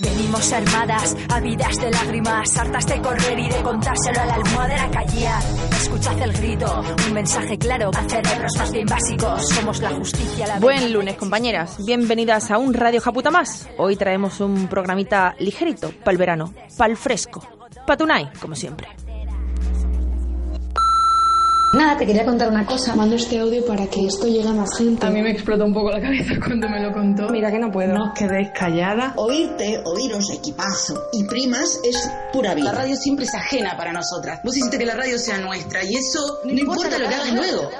Venimos armadas, ávidas de lágrimas, hartas de correr y de contárselo a la almohadera callía. Escuchad el grito, un mensaje claro a cerebros más bien básicos. Somos la justicia, la Buen lunes, compañeras. Bienvenidas a un Radio Japuta más. Hoy traemos un programita ligerito, para el verano, para el fresco, pa' Tunay, como siempre. Nada, te quería contar una cosa. Mando este audio para que esto llegue a más gente. A mí me explotó un poco la cabeza cuando me lo contó. Mira que no puedo. No os quedéis calladas. Oírte, oíros, equipazo y primas es pura vida. La radio siempre es ajena para nosotras. Vos hiciste que la radio sea nuestra y eso no, importa, lo que hagas luego.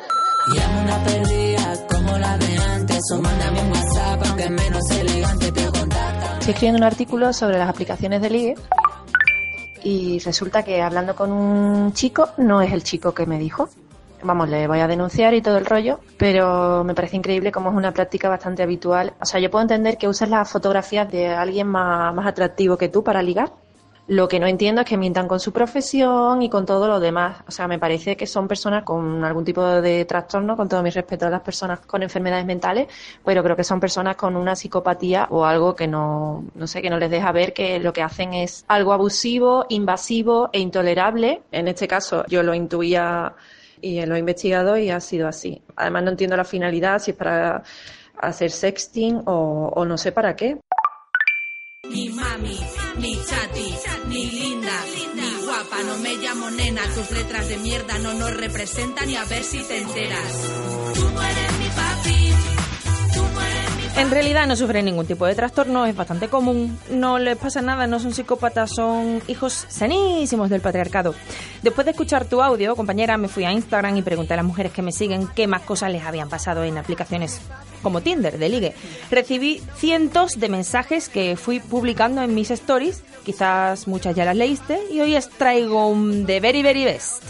Llamo una perdida como la de antes o mándame un WhatsApp aunque menos elegante te contacta. Estoy escribiendo un artículo sobre las aplicaciones de ligue y resulta que hablando con un chico no es el chico que me dijo. Vamos, le voy a denunciar y todo el rollo, pero me parece increíble como es una práctica bastante habitual. O sea, yo puedo entender que uses las fotografías de alguien más, más atractivo que tú para ligar. Lo que no entiendo es que mientan con su profesión y con todo lo demás. O sea, me parece que son personas con algún tipo de trastorno, con todo mi respeto a las personas con enfermedades mentales, pero creo que son personas con una psicopatía o algo que no, no sé, que no les deja ver que lo que hacen es algo abusivo, invasivo e intolerable. En este caso, yo lo intuía y lo he investigado y ha sido así. Además, no entiendo la finalidad, si es para hacer sexting o, o no sé para qué. Ni mami, ni chati, ni linda, ni guapa, no me llamo nena, tus letras de mierda no nos representan y a ver si te enteras. Tú eres En realidad no sufren ningún tipo de trastorno, es bastante común, no les pasa nada, no son psicópatas, son hijos sanísimos del patriarcado. Después de escuchar tu audio, compañera, me fui a Instagram y pregunté a las mujeres que me siguen qué más cosas les habían pasado en aplicaciones como Tinder, de ligue. Recibí cientos de mensajes que fui publicando en mis stories, quizás muchas ya las leíste, y hoy os traigo un de very very best.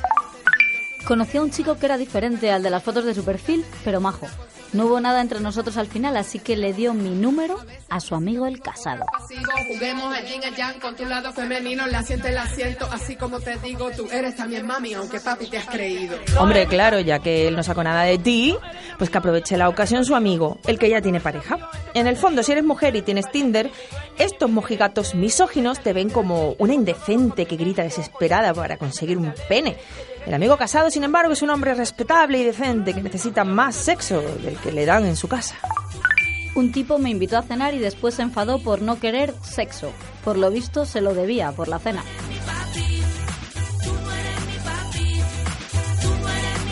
Conocí a un chico que era diferente al de las fotos de su perfil, pero majo. No hubo nada entre nosotros al final, así que le dio mi número a su amigo el casado. Sigo, juguemos al yin al yang con tu lado femenino, la siento el asiento, así como te digo, tú eres también mami, aunque papi te has creído. Hombre, claro, ya que él no sacó nada de ti, pues que aproveche la ocasión su amigo, el que ya tiene pareja. En el fondo, si eres mujer y tienes Tinder, estos mojigatos misóginos te ven como una indecente que grita desesperada para conseguir un pene. El amigo casado, sin embargo, es un hombre respetable y decente que necesita más sexo del que le dan en su casa. Un tipo me invitó a cenar y después se enfadó por no querer sexo. Por lo visto se lo debía por la cena.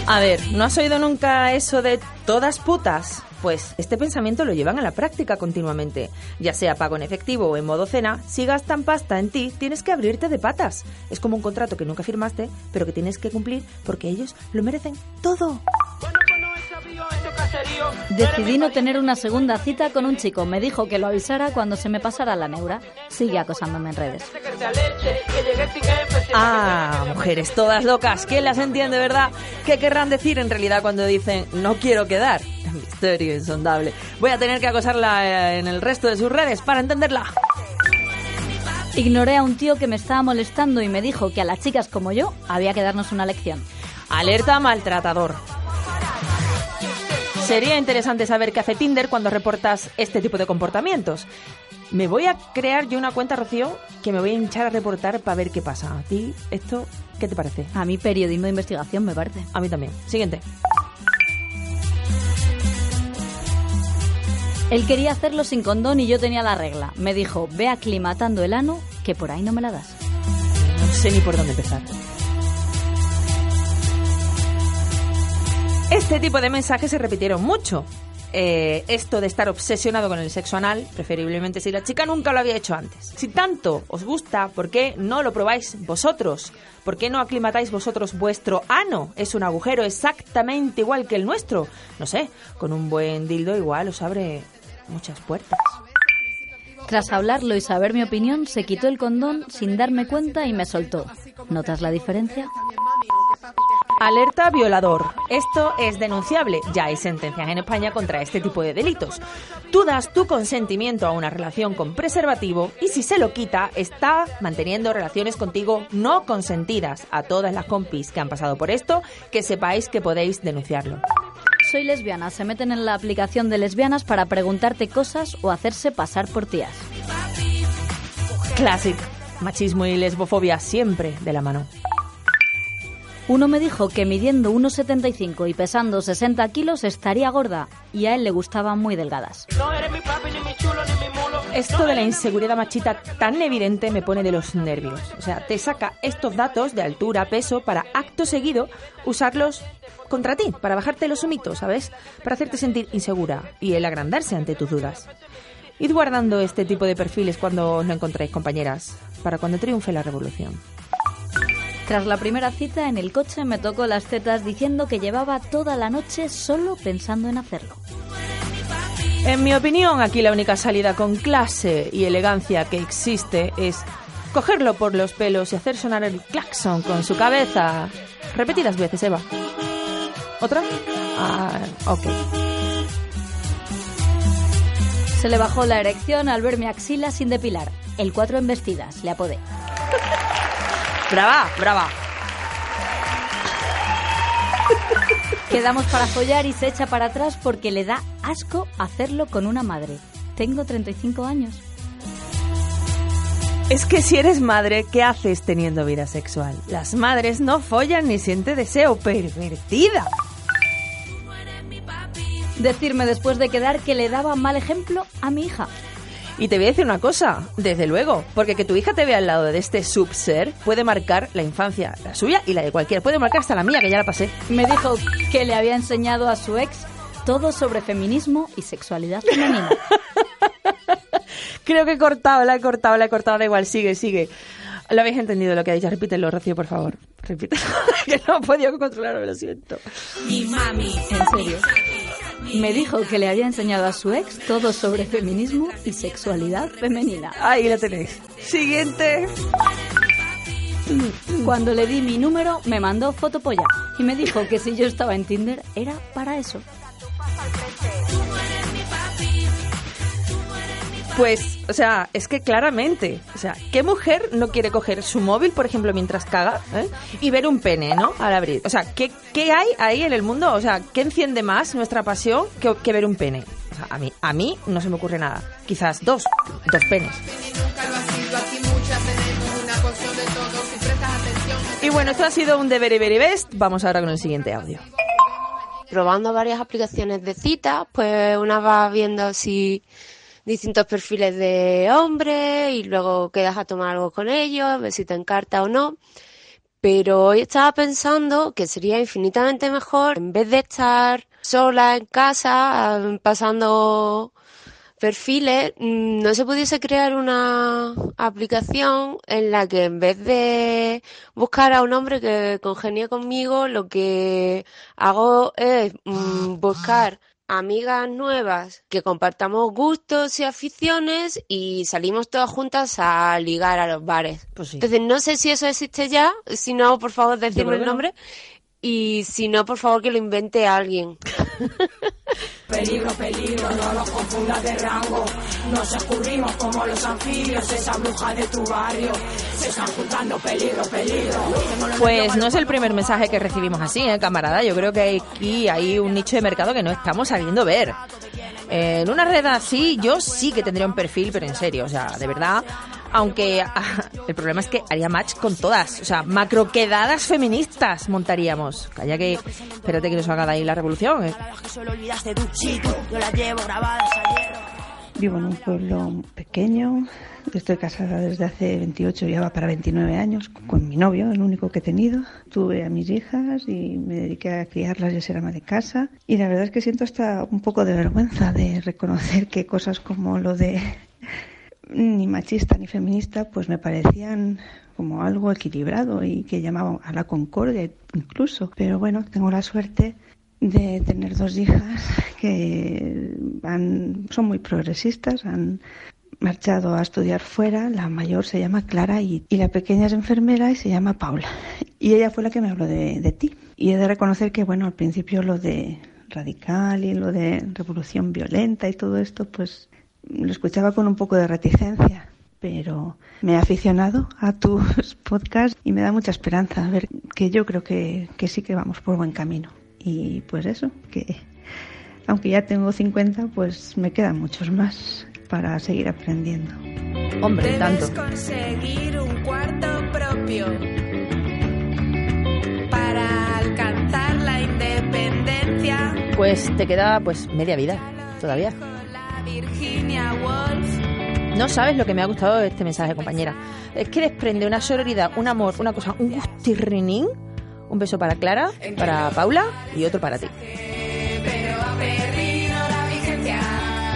A ver, ¿no has oído nunca eso de todas putas? Pues este pensamiento lo llevan a la práctica continuamente. Ya sea pago en efectivo o en modo cena, si gastan pasta en ti, tienes que abrirte de patas. Es como un contrato que nunca firmaste, pero que tienes que cumplir porque ellos lo merecen todo. Decidí no tener una segunda cita con un chico. Me dijo que lo avisara cuando se me pasara la neura. Sigue acosándome en redes. Ah, mujeres todas locas, ¿quién las entiende, verdad? ¿Qué querrán decir en realidad cuando dicen no quiero quedar? Misterio insondable. Voy a tener que acosarla eh, en el resto de sus redes para entenderla. Ignoré a un tío que me estaba molestando y me dijo que a las chicas como yo había que darnos una lección. Alerta maltratador. Sería interesante saber qué hace Tinder cuando reportas este tipo de comportamientos. Me voy a crear yo una cuenta, Rocío, que me voy a hinchar a reportar para ver qué pasa. ¿A ti esto qué te parece? A mí periodismo de investigación me parece. A mí también. Siguiente. Él quería hacerlo sin condón y yo tenía la regla. Me dijo, ve aclimatando el ano, que por ahí no me la das. No sé ni por dónde empezar. Este tipo de mensajes se repitieron mucho. Eh, esto de estar obsesionado con el sexo anal, preferiblemente si la chica nunca lo había hecho antes. Si tanto os gusta, ¿por qué no lo probáis vosotros? ¿Por qué no aclimatáis vosotros vuestro ano? Es un agujero exactamente igual que el nuestro. No sé, con un buen dildo igual os abre muchas puertas. Tras hablarlo y saber mi opinión, se quitó el condón sin darme cuenta y me soltó. ¿Notas la diferencia? Alerta violador. Esto es denunciable. Ya hay sentencias en España contra este tipo de delitos. Tú das tu consentimiento a una relación con preservativo y si se lo quita, está manteniendo relaciones contigo no consentidas. A todas las compis que han pasado por esto, que sepáis que podéis denunciarlo. Soy lesbiana. Se meten en la aplicación de lesbianas para preguntarte cosas o hacerse pasar por tías. Classic. Machismo y lesbofobia siempre de la mano. Uno me dijo que midiendo 1,75 y pesando 60 kilos estaría gorda y a él le gustaban muy delgadas. Esto de la inseguridad machita tan evidente me pone de los nervios. O sea, te saca estos datos de altura, peso, para acto seguido usarlos contra ti, para bajarte los humitos, ¿sabes? Para hacerte sentir insegura y el agrandarse ante tus dudas. Id guardando este tipo de perfiles cuando os lo encontréis, compañeras, para cuando triunfe la revolución. Tras la primera cita en el coche me tocó las tetas diciendo que llevaba toda la noche solo pensando en hacerlo. En mi opinión, aquí la única salida con clase y elegancia que existe es cogerlo por los pelos y hacer sonar el claxon con su cabeza. Repetidas veces, Eva. ¿Otra? Ah, ok. Se le bajó la erección al ver mi axila sin depilar. El cuatro en vestidas, le apodé. Brava, brava. Quedamos para follar y se echa para atrás porque le da asco hacerlo con una madre. Tengo 35 años. Es que si eres madre, ¿qué haces teniendo vida sexual? Las madres no follan ni siente deseo. Pervertida. Decirme después de quedar que le daba mal ejemplo a mi hija. Y te voy a decir una cosa, desde luego, porque que tu hija te vea al lado de este subser puede marcar la infancia, la suya y la de cualquiera. Puede marcar hasta la mía, que ya la pasé. Me dijo que le había enseñado a su ex todo sobre feminismo y sexualidad femenina. Creo que he cortado, la he cortado, la he cortado, da igual, sigue, sigue. Lo habéis entendido lo que ha dicho, repítelo, Rocío, por favor. Repítelo, que no he podido controlarlo, lo siento. Mi mami. En serio. Me dijo que le había enseñado a su ex todo sobre feminismo y sexualidad femenina. Ahí la tenéis. Siguiente. Cuando le di mi número, me mandó fotopolla y me dijo que si yo estaba en Tinder era para eso. Pues, o sea, es que claramente, o sea, ¿qué mujer no quiere coger su móvil, por ejemplo, mientras caga eh? y ver un pene, ¿no? Al abrir. O sea, ¿qué, ¿qué hay ahí en el mundo? O sea, ¿qué enciende más nuestra pasión que, que ver un pene? O sea, a mí, a mí no se me ocurre nada. Quizás dos, dos penes. Y bueno, esto ha sido un de Very Very Best. Vamos ahora con el siguiente audio. Probando varias aplicaciones de citas, pues una va viendo si distintos perfiles de hombres y luego quedas a tomar algo con ellos, a ver si te encarta o no. Pero hoy estaba pensando que sería infinitamente mejor, en vez de estar sola en casa, ah, pasando perfiles, mm, no se pudiese crear una aplicación en la que en vez de buscar a un hombre que congenie conmigo, lo que hago es mm, buscar amigas nuevas que compartamos gustos y aficiones y salimos todas juntas a ligar a los bares. Pues Entonces no sé si eso existe ya, si no, por favor, decirme el que no. Y si no, por favor, que lo invente alguien. Peligro, peligro, no los confundas de rango. Nos escurrimos como los anfibios, esa bruja de tu barrio. Se están juntando peligro, peligro. Pues no es el primer mensaje que recibimos así, ¿eh, camarada. Yo creo que aquí hay un nicho de mercado que no estamos sabiendo ver. Eh, en una red así, yo sí que tendría un perfil, pero en serio, o sea, de verdad. Aunque el problema es que haría match con todas. O sea, macroquedadas feministas montaríamos. Calla que. Espérate que nos haga de ahí la revolución. ¿eh? Vivo en un pueblo pequeño, estoy casada desde hace 28, ya va para 29 años, con mi novio, el único que he tenido. Tuve a mis hijas y me dediqué a criarlas y a ser ama de casa. Y la verdad es que siento hasta un poco de vergüenza de reconocer que cosas como lo de ni machista ni feminista, pues me parecían como algo equilibrado y que llamaban a la concordia incluso. Pero bueno, tengo la suerte de tener dos hijas que han- son muy progresistas, han marchado a estudiar fuera. La mayor se llama Clara y, y la pequeña es enfermera y se llama Paula. Y ella fue la que me habló de, de ti. Y he de reconocer que, bueno, al principio lo de radical y lo de revolución violenta y todo esto, pues lo escuchaba con un poco de reticencia. Pero me he aficionado a tus podcasts y me da mucha esperanza. A ver, que yo creo que, que sí que vamos por buen camino. Y pues eso, que aunque ya tengo 50, pues me quedan muchos más para seguir aprendiendo. Hombre, tanto. Debes conseguir un cuarto propio para alcanzar la independencia. Pues te queda pues media vida todavía. Virginia Woolf. No sabes lo que me ha gustado de este mensaje, compañera. Es que desprende una sororidad, un amor, una cosa, un gustirrinín. Un beso para Clara, para Paula y otro para ti.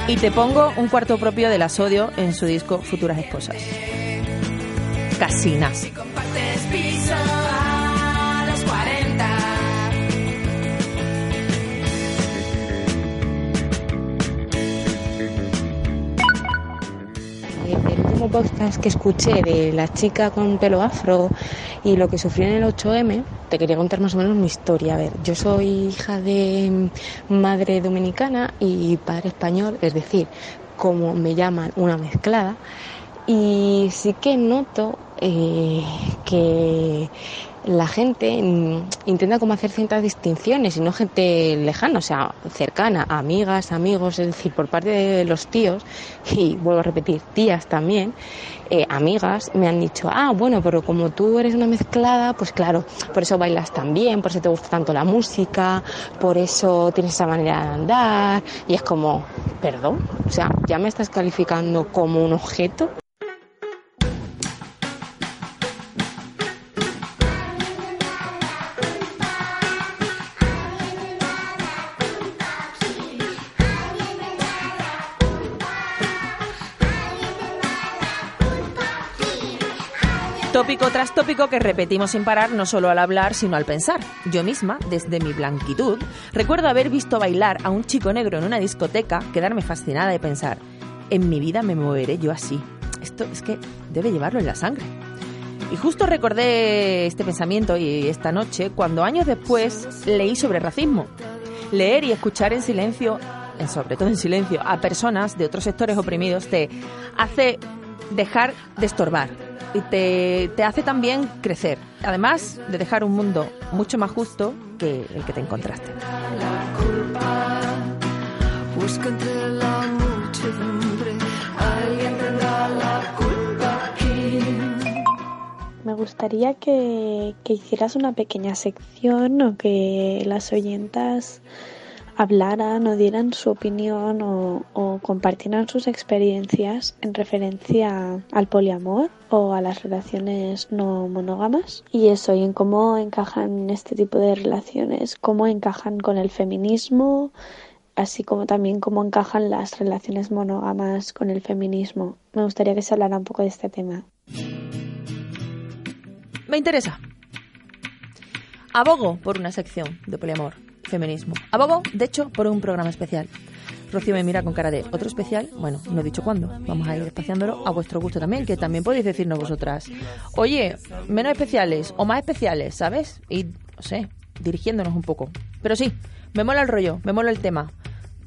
Y te pongo un cuarto propio de la Sodio en su disco Futuras Esposas. Casinas. Último podcast que escuché de la chica con pelo afro y lo que sufrió en el 8M, te quería contar más o menos mi historia. A ver, yo soy hija de madre dominicana y padre español, es decir, como me llaman, una mezclada. Y sí que noto eh, que la gente mm, intenta como hacer ciertas distinciones y no gente lejana, o sea, cercana, amigas, amigos, es decir, por parte de los tíos, y vuelvo a repetir, tías también, eh, amigas, me han dicho, ah, bueno, pero como tú eres una mezclada, pues claro, por eso bailas tan bien, por eso te gusta tanto la música, por eso tienes esa manera de andar, y es como, perdón, o sea, ya me estás calificando como un objeto. Tópico tras tópico que repetimos sin parar no solo al hablar, sino al pensar. Yo misma, desde mi blanquitud, recuerdo haber visto bailar a un chico negro en una discoteca, quedarme fascinada y pensar, en mi vida me moveré yo así. Esto es que debe llevarlo en la sangre. Y justo recordé este pensamiento y esta noche cuando años después leí sobre racismo. Leer y escuchar en silencio, en sobre todo en silencio, a personas de otros sectores oprimidos te hace dejar de estorbar y te, te hace también crecer. Además de dejar un mundo mucho más justo que el que te encontraste. Busca entre la muchedumbre, alguien tendrá la culpa aquí. Me gustaría que, que hicieras una pequeña sección o que las oyentas hablaran o dieran su opinión o, o compartieran sus experiencias en referencia al poliamor o a las relaciones no monógamas y eso y en cómo encajan este tipo de relaciones, cómo encajan con el feminismo, así como también cómo encajan las relaciones monógamas con el feminismo. Me gustaría que se hablara un poco de este tema. Me interesa. Abogo por una sección de poliamor, feminismo. Abogo, de hecho, por un programa especial. Rocío me mira con cara de otro especial. Bueno, no he dicho cuándo. Vamos a ir espaciándolo a vuestro gusto también, que también podéis decirnos vosotras. Oye, menos especiales o más especiales, ¿sabes? Y, no sé, dirigiéndonos un poco. Pero sí, me mola el rollo, me mola el tema.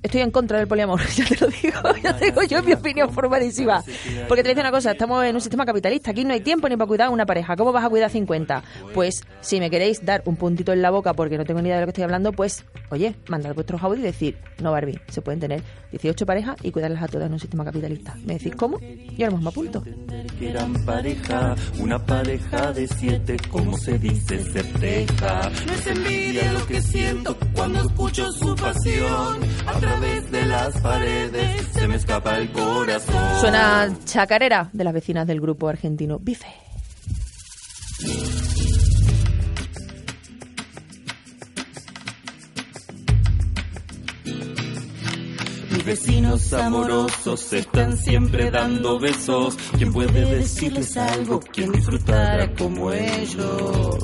Estoy en contra del poliamor, ya te lo digo, ya tengo yo mi opinión formadísima. Porque te dice una cosa, estamos en un sistema capitalista, aquí no hay tiempo ni para cuidar a una pareja, ¿cómo vas a cuidar 50? Pues si me queréis dar un puntito en la boca porque no tengo ni idea de lo que estoy hablando, pues oye, mandad vuestros audios y decir, no Barbie, se pueden tener 18 parejas y cuidarlas a todas en un sistema capitalista. ¿Me decís cómo? Yo a lo mejor me apunto. que eran pareja, una pareja de siete, como se dice, se teja. No es envidia lo que siento cuando escucho su pasión. A través de las paredes se me escapa el corazón. Suena chacarera de las vecinas del grupo argentino Bife. Vecinos amorosos están siempre dando besos. ¿Quién puede decirles algo? ¿Quién disfrutara como ellos?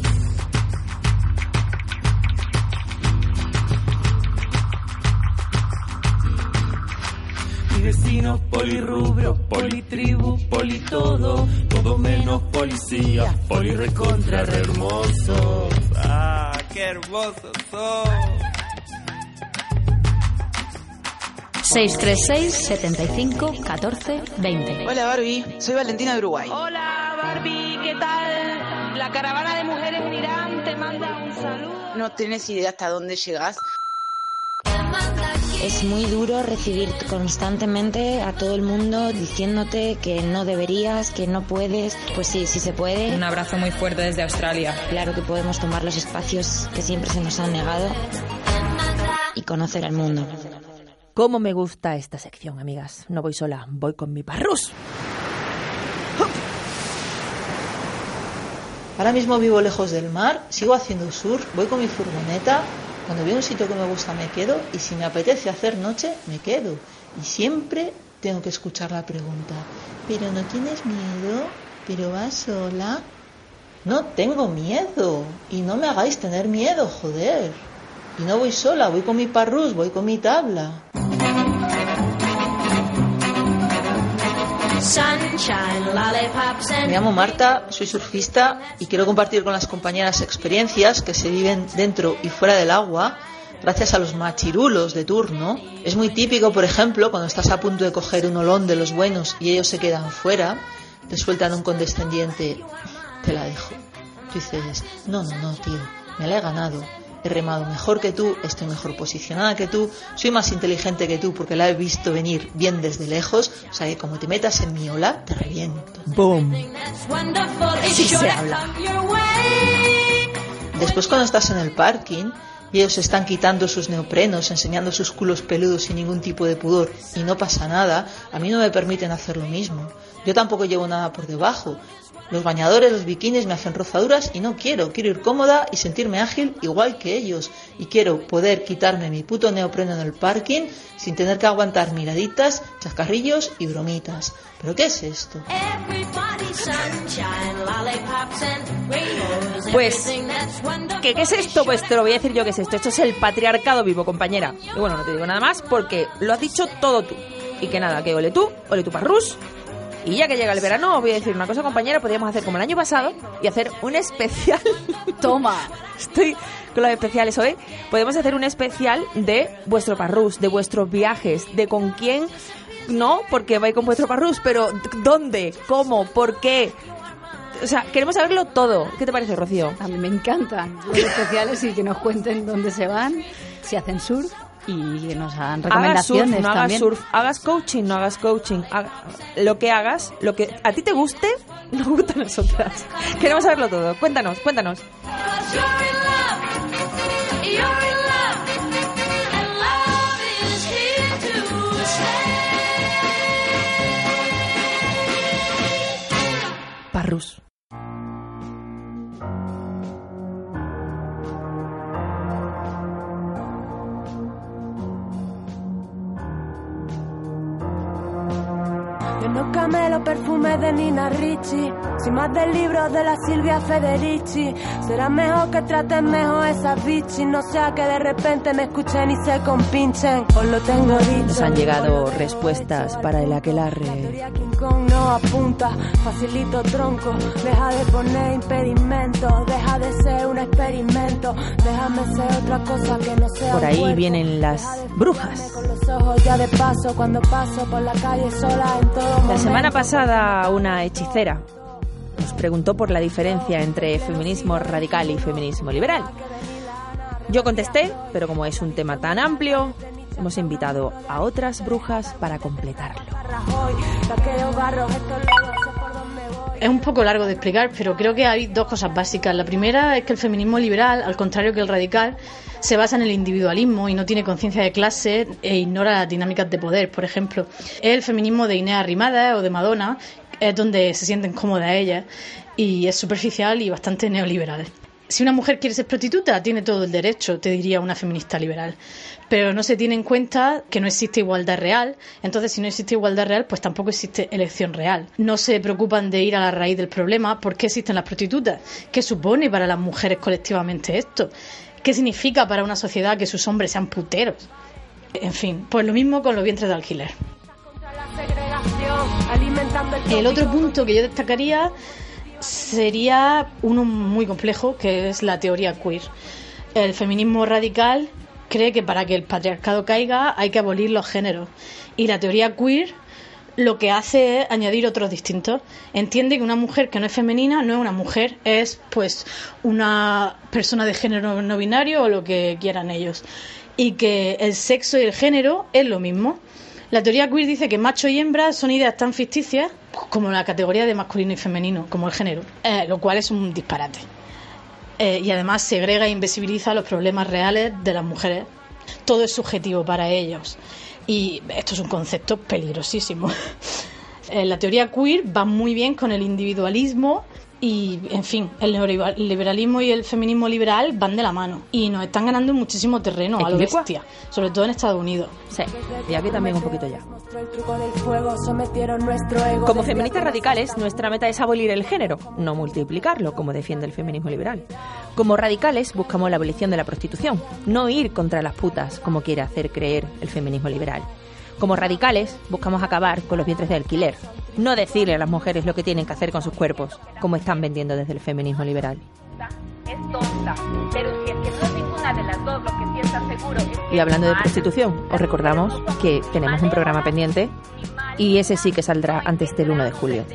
Vecinos, polirrubro, politribu, politodo, todo menos policía, polirecontra re hermoso. Ah, qué hermosos son. 636 75 14 20. Hola Barbie, soy Valentina de Uruguay. Hola Barbie, ¿qué tal? La caravana de mujeres en Irán te manda un saludo. No tienes idea hasta dónde llegas. Es muy duro recibir constantemente a todo el mundo diciéndote que no deberías, que no puedes. Pues sí, sí se puede. Un abrazo muy fuerte desde Australia. Claro que podemos tomar los espacios que siempre se nos han negado y conocer al mundo. ¿Cómo me gusta esta sección, amigas? No voy sola, voy con mi parrus. Ahora mismo vivo lejos del mar, sigo haciendo surf, voy con mi furgoneta. Cuando veo un sitio que me gusta me quedo y si me apetece hacer noche me quedo. Y siempre tengo que escuchar la pregunta, ¿pero no tienes miedo? ¿Pero vas sola? No tengo miedo y no me hagáis tener miedo, joder. Y no voy sola, voy con mi parrus, voy con mi tabla. Me llamo Marta, soy surfista y quiero compartir con las compañeras experiencias que se viven dentro y fuera del agua gracias a los machirulos de turno. Es muy típico, por ejemplo, cuando estás a punto de coger un olón de los buenos y ellos se quedan fuera, te sueltan un condescendiente, te la dejo. Tú dices, no, no, no, tío, me la he ganado he remado mejor que tú, estoy mejor posicionada que tú, soy más inteligente que tú porque la he visto venir bien desde lejos, o sea que como te metas en mi ola, te reviento. ¡Boom! Así se habla. Después cuando estás en el parking y ellos están quitando sus neoprenos, enseñando sus culos peludos sin ningún tipo de pudor y no pasa nada, a mí no me permiten hacer lo mismo. Yo tampoco llevo nada por debajo, los bañadores, los bikinis me hacen rozaduras y no quiero. Quiero ir cómoda y sentirme ágil igual que ellos. Y quiero poder quitarme mi puto neopreno en el parking sin tener que aguantar miraditas, chascarrillos y bromitas. ¿Pero qué es esto? Pues, ¿qué, ¿qué es esto? Pues te lo voy a decir yo qué es esto. Esto es el patriarcado vivo, compañera. Y bueno, no te digo nada más porque lo has dicho todo tú. Y que nada, que ole tú, ole tu parrus, y ya que llega el verano, os voy a decir una cosa, compañera, podríamos hacer como el año pasado y hacer un especial. Toma. Estoy con los especiales hoy. Podemos hacer un especial de vuestro parrus, de vuestros viajes, de con quién, no, porque vais con vuestro parrus, pero ¿dónde? ¿Cómo? ¿Por qué? O sea, queremos saberlo todo. ¿Qué te parece, Rocío? A mí me encantan los especiales y que nos cuenten dónde se van, si hacen surf y que nos hagan recomendaciones hagas surf, no también. hagas surf, hagas coaching, no hagas coaching, haga- lo que hagas, lo que a ti te guste, nos gusta a nosotras. Queremos saberlo todo. Cuéntanos, cuéntanos. Parrus. Nina Ricci, soy más del libro de la Silvia Federici. Será mejor que traten mejor esas bichis, no sea que de repente me escuchen y se compinchen. Os lo tengo dicho. Nos han llegado respuestas para el aquelarre. King Kong no apunta, facilito tronco. Deja de poner impedimentos, Por ahí vienen las brujas. La semana pasada una hechicera nos preguntó por la diferencia entre feminismo radical y feminismo liberal. Yo contesté, pero como es un tema tan amplio, hemos invitado a otras brujas para completarlo. Es un poco largo de explicar, pero creo que hay dos cosas básicas. La primera es que el feminismo liberal, al contrario que el radical, se basa en el individualismo y no tiene conciencia de clase e ignora las dinámicas de poder. Por ejemplo, el feminismo de Inés Arrimada o de Madonna es donde se sienten cómodas ellas y es superficial y bastante neoliberal. Si una mujer quiere ser prostituta, tiene todo el derecho, te diría una feminista liberal. Pero no se tiene en cuenta que no existe igualdad real. Entonces, si no existe igualdad real, pues tampoco existe elección real. No se preocupan de ir a la raíz del problema. ¿Por qué existen las prostitutas? ¿Qué supone para las mujeres colectivamente esto? ¿Qué significa para una sociedad que sus hombres sean puteros? En fin, pues lo mismo con los vientres de alquiler. El otro punto que yo destacaría sería uno muy complejo, que es la teoría queer. El feminismo radical cree que para que el patriarcado caiga hay que abolir los géneros. Y la teoría queer lo que hace es añadir otros distintos. Entiende que una mujer que no es femenina no es una mujer, es pues una persona de género no binario o lo que quieran ellos. Y que el sexo y el género es lo mismo. La teoría queer dice que macho y hembra son ideas tan ficticias como la categoría de masculino y femenino, como el género, eh, lo cual es un disparate. Eh, y además segrega e invisibiliza los problemas reales de las mujeres. Todo es subjetivo para ellos. Y esto es un concepto peligrosísimo. Eh, la teoría queer va muy bien con el individualismo y, en fin, el neoliberalismo y el feminismo liberal van de la mano. Y nos están ganando muchísimo terreno a lo bestia, sobre todo en Estados Unidos. Sí, y aquí también un poquito ya. Como feministas radicales, nuestra meta es abolir el género, no multiplicarlo, como defiende el feminismo liberal. Como radicales, buscamos la abolición de la prostitución, no ir contra las putas, como quiere hacer creer el feminismo liberal. Como radicales, buscamos acabar con los vientres de alquiler, no decirle a las mujeres lo que tienen que hacer con sus cuerpos, como están vendiendo desde el feminismo liberal. es tonta. Pero si es que no es ninguna de las dos lo que piensa seguro es que Y hablando de prostitución, os recordamos que tenemos un programa pendiente y ese sí que saldrá antes del 1 de julio.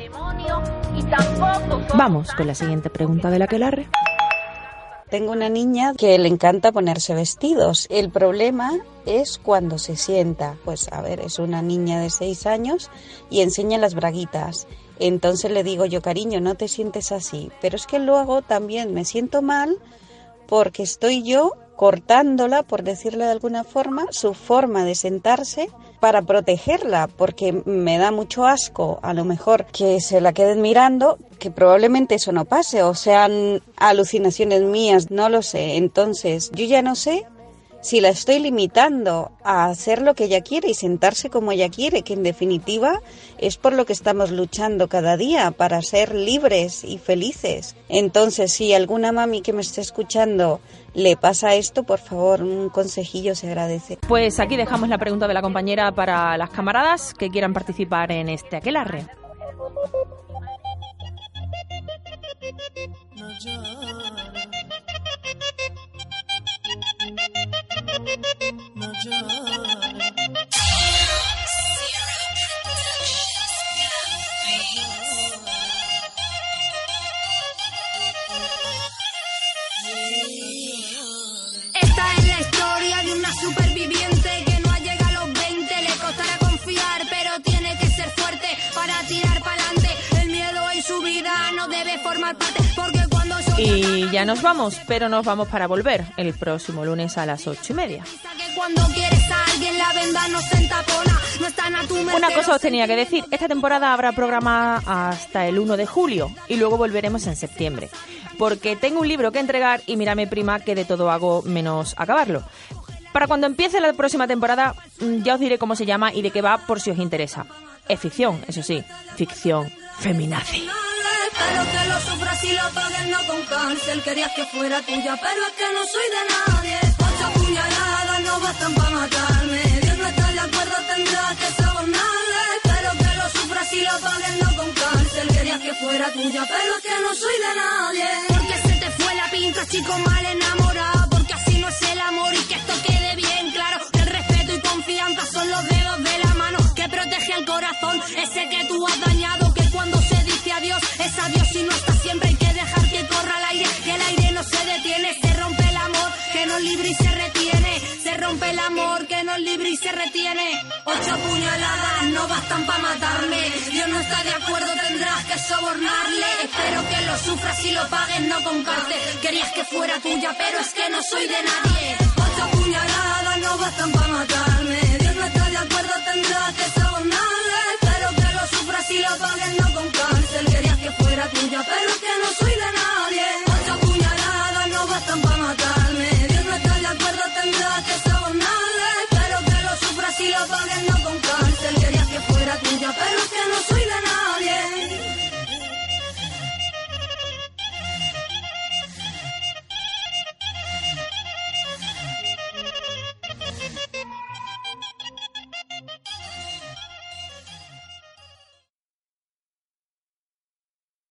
Vamos con la siguiente pregunta de la que larre. Tengo una niña que le encanta ponerse vestidos. El problema es cuando se sienta. Pues a ver, es una niña de seis años y enseña las braguitas. Entonces le digo yo, cariño, no te sientes así. Pero es que luego también me siento mal porque estoy yo cortándola, por decirlo de alguna forma, su forma de sentarse para protegerla, porque me da mucho asco a lo mejor que se la queden mirando, que probablemente eso no pase, o sean alucinaciones mías, no lo sé. Entonces, yo ya no sé si la estoy limitando a hacer lo que ella quiere y sentarse como ella quiere, que en definitiva es por lo que estamos luchando cada día, para ser libres y felices. Entonces, si alguna mami que me esté escuchando le pasa esto, por favor, un consejillo se agradece. Pues aquí dejamos la pregunta de la compañera para las camaradas que quieran participar en este aquelarre. Esta ya nos vamos, pero nos vamos para volver el próximo lunes a las ocho y media. Una cosa os tenía que decir, esta temporada habrá programa hasta el 1 de julio y luego volveremos en septiembre. Porque tengo un libro que entregar y mírame prima que de todo hago menos acabarlo. Para cuando empiece la próxima temporada mm, ya os diré cómo se llama y de qué va por si os interesa. Es ficción, eso sí, ficción feminazi. Pero que lo sufras y lo pagues no con cárcel. Querías que fuera tuya, pero es que no soy de nadie. Ocho puñaladas no bastan para matarme. Dios no está de acuerdo, tendrás que sobornarle. Pero que lo sufras y lo pagues no con cárcel. Querías que fuera tuya, pero es que no soy de nadie. Porque se te fue la pinta, chico mal enamorado. Porque así no es el amor y que esto quede bien claro. Que el respeto y confianza son los dedos de la mano que protege al corazón. Ese que tú has dañado, es adiós y no está siempre. Hay que dejar que corra el aire, que el aire no se detiene. Se rompe el amor, que nos libre y se retiene. Se rompe el amor, que nos libre y se retiene. Ocho puñaladas no bastan para matarme. Dios no está de acuerdo, tendrás que sobornarle. Espero que lo sufras y lo pagues, no con cárcel. Querías que fuera tuya, pero es que no soy de nadie. Ocho puñaladas no bastan para matarme. Dios no está de acuerdo, tendrás que sobornarle. Espero que lo sufras y lo pagues, no con tuya, pero es que no soy de